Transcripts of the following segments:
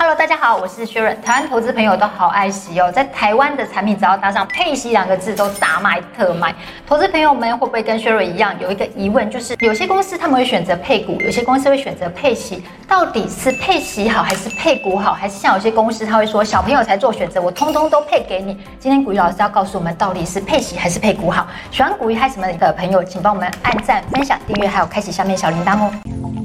Hello，大家好，我是薛润。台湾投资朋友都好爱惜哦，在台湾的产品只要搭上“配息”两个字，都大卖特卖。投资朋友们会不会跟薛润一样有一个疑问，就是有些公司他们会选择配股，有些公司会选择配息，到底是配息好还是配股好？还是像有些公司他会说小朋友才做选择，我通通都配给你。今天股鱼老师要告诉我们，到底是配息还是配股好？喜欢股鱼嗨什么的朋友，请帮我们按赞、分享、订阅，还有开启下面小铃铛哦。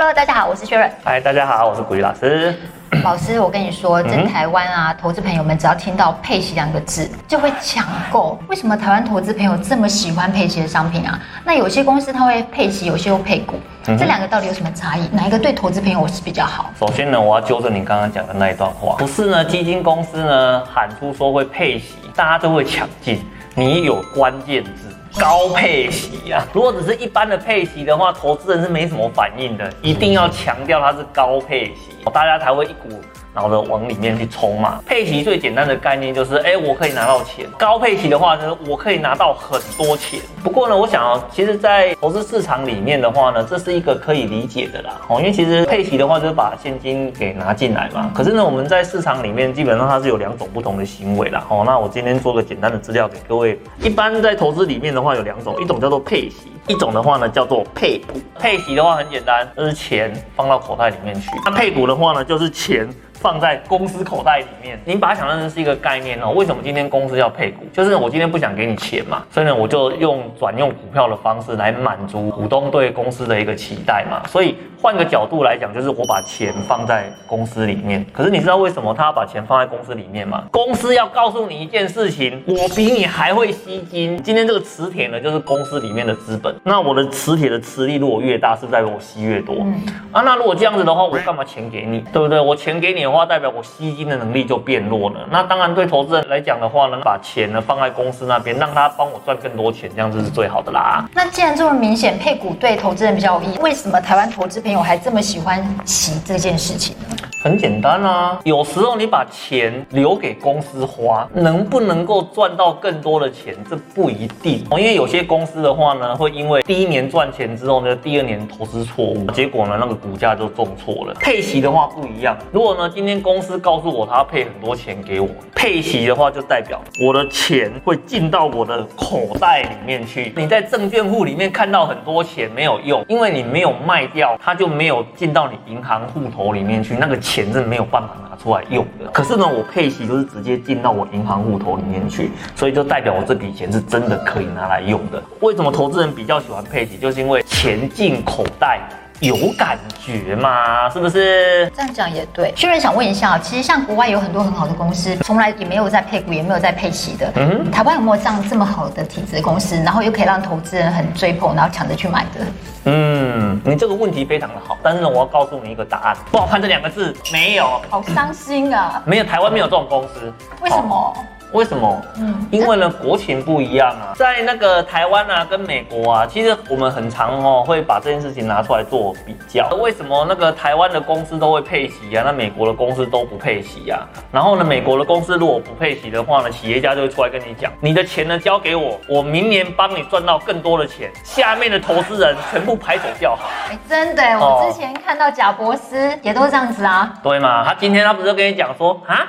Hello，大家好，我是薛润。嗨，大家好，我是古玉老师。老师，我跟你说，在台湾啊，投资朋友们只要听到“配息”两个字，就会抢购。为什么台湾投资朋友这么喜欢配息的商品啊？那有些公司它会配息，有些又配股，这两个到底有什么差异？哪一个对投资朋友是比较好？首先呢，我要纠正你刚刚讲的那一段话，不是呢，基金公司呢喊出说会配息，大家都会抢进。你有关键字。高配息啊！如果只是一般的配息的话，投资人是没什么反应的。一定要强调它是高配息，大家才会一股。然后呢，往里面去冲嘛。配息最简单的概念就是，哎，我可以拿到钱。高配息的话呢，我可以拿到很多钱。不过呢，我想啊，其实，在投资市场里面的话呢，这是一个可以理解的啦。哦，因为其实配息的话就是把现金给拿进来嘛。可是呢，我们在市场里面基本上它是有两种不同的行为啦。哦，那我今天做个简单的资料给各位。一般在投资里面的话有两种，一种叫做配息，一种的话呢叫做配股。配息的话很简单，就是钱放到口袋里面去。那配股的话呢，就是钱。放在公司口袋里面，你把它想象成是一个概念哦。为什么今天公司要配股？就是我今天不想给你钱嘛，所以呢，我就用转用股票的方式来满足股东对公司的一个期待嘛。所以换个角度来讲，就是我把钱放在公司里面。可是你知道为什么他要把钱放在公司里面吗？公司要告诉你一件事情：我比你还会吸金。今天这个磁铁呢，就是公司里面的资本。那我的磁铁的磁力如果越大，是不是代表我吸越多？嗯啊，那如果这样子的话，我干嘛钱给你？对不对？我钱给你。话代表我吸金的能力就变弱了。那当然，对投资人来讲的话呢，把钱呢放在公司那边，让他帮我赚更多钱，这样子是最好的啦。那既然这么明显，配股对投资人比较有益，为什么台湾投资朋友还这么喜欢洗这件事情呢？很简单啊，有时候你把钱留给公司花，能不能够赚到更多的钱，这不一定。因为有些公司的话呢，会因为第一年赚钱之后呢，第二年投资错误，结果呢，那个股价就重挫了。配息的话不一样，如果呢，今天公司告诉我他要配很多钱给我，配息的话就代表我的钱会进到我的口袋里面去。你在证券户里面看到很多钱没有用，因为你没有卖掉，它就没有进到你银行户头里面去，那个钱是没有办法拿出来用的。可是呢，我配息就是直接进到我银行户头里面去，所以就代表我这笔钱是真的可以拿来用的。为什么投资人比较喜欢配息？就是因为钱进口袋。有感觉吗？是不是？这样讲也对。薛润想问一下，其实像国外有很多很好的公司，从来也没有在配股，也没有在配息的。嗯，台湾有没有这样这么好的体制公司，然后又可以让投资人很追捧，然后抢着去买的？嗯，你这个问题非常的好，但是呢，我要告诉你一个答案，不好看这两个字没有。好伤心啊！没有，台湾没有这种公司。为什么？为什么？嗯，因为呢，国情不一样啊。在那个台湾啊，跟美国啊，其实我们很常哦会把这件事情拿出来做比较。为什么那个台湾的公司都会配息啊？那美国的公司都不配息啊？然后呢，美国的公司如果不配息的话呢，企业家就会出来跟你讲，你的钱呢交给我，我明年帮你赚到更多的钱。下面的投资人全部拍手叫好。哎，真的，我之前看到贾伯斯也都是这样子啊。对嘛？他今天他不是跟你讲说啊？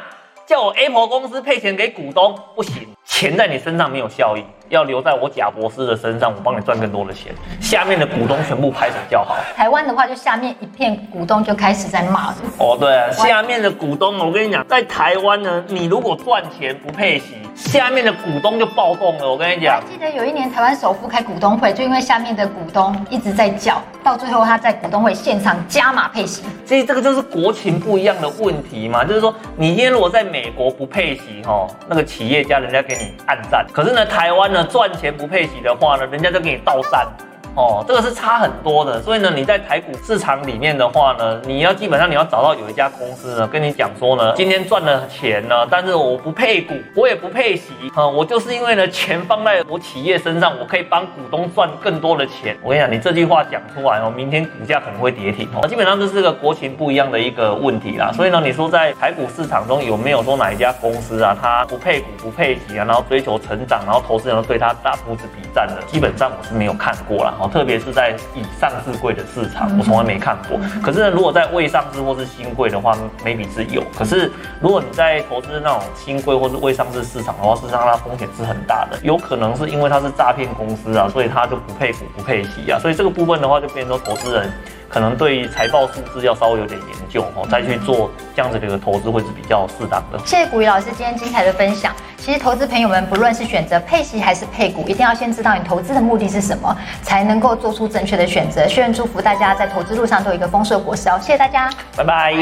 叫我 A 股公司配钱给股东不行，钱在你身上没有效益。要留在我贾博士的身上，我帮你赚更多的钱。下面的股东全部拍手叫好。台湾的话，就下面一片股东就开始在骂了。哦，对啊，下面的股东，我跟你讲，在台湾呢，你如果赚钱不配息，下面的股东就暴动了。我跟你讲，我记得有一年台湾首富开股东会，就因为下面的股东一直在叫，到最后他在股东会现场加码配息。所以这个就是国情不一样的问题嘛，就是说你今天如果在美国不配息，哈，那个企业家人家给你暗赞，可是呢，台湾呢？赚钱不配息的话呢，人家就给你倒三。哦，这个是差很多的，所以呢，你在台股市场里面的话呢，你要基本上你要找到有一家公司呢，跟你讲说呢，今天赚了钱呢，但是我不配股，我也不配息，啊、我就是因为呢，钱放在我企业身上，我可以帮股东赚更多的钱。我跟你讲，你这句话讲出来哦，明天股价可能会跌停哦。基本上这是个国情不一样的一个问题啦。所以呢，你说在台股市场中有没有说哪一家公司啊，它不配股不配息啊，然后追求成长，然后投资人对它大拇指比赞的，基本上我是没有看过啦。哦，特别是在以上市柜的市场，我从来没看过。可是呢，如果在未上市或是新柜的话，maybe 是有。可是如果你在投资那种新柜或是未上市市场的话，事实上它风险是很大的，有可能是因为它是诈骗公司啊，所以它就不配股不配息啊，所以这个部分的话，就变成说投资人。可能对于财报数字要稍微有点研究哦，再去做这样子的一个投资会是比较适当的。谢谢古雨老师今天精彩的分享。其实投资朋友们，不论是选择配息还是配股，一定要先知道你投资的目的是什么，才能够做出正确的选择。希望祝福大家在投资路上都有一个丰硕果实哦。谢谢大家，拜拜。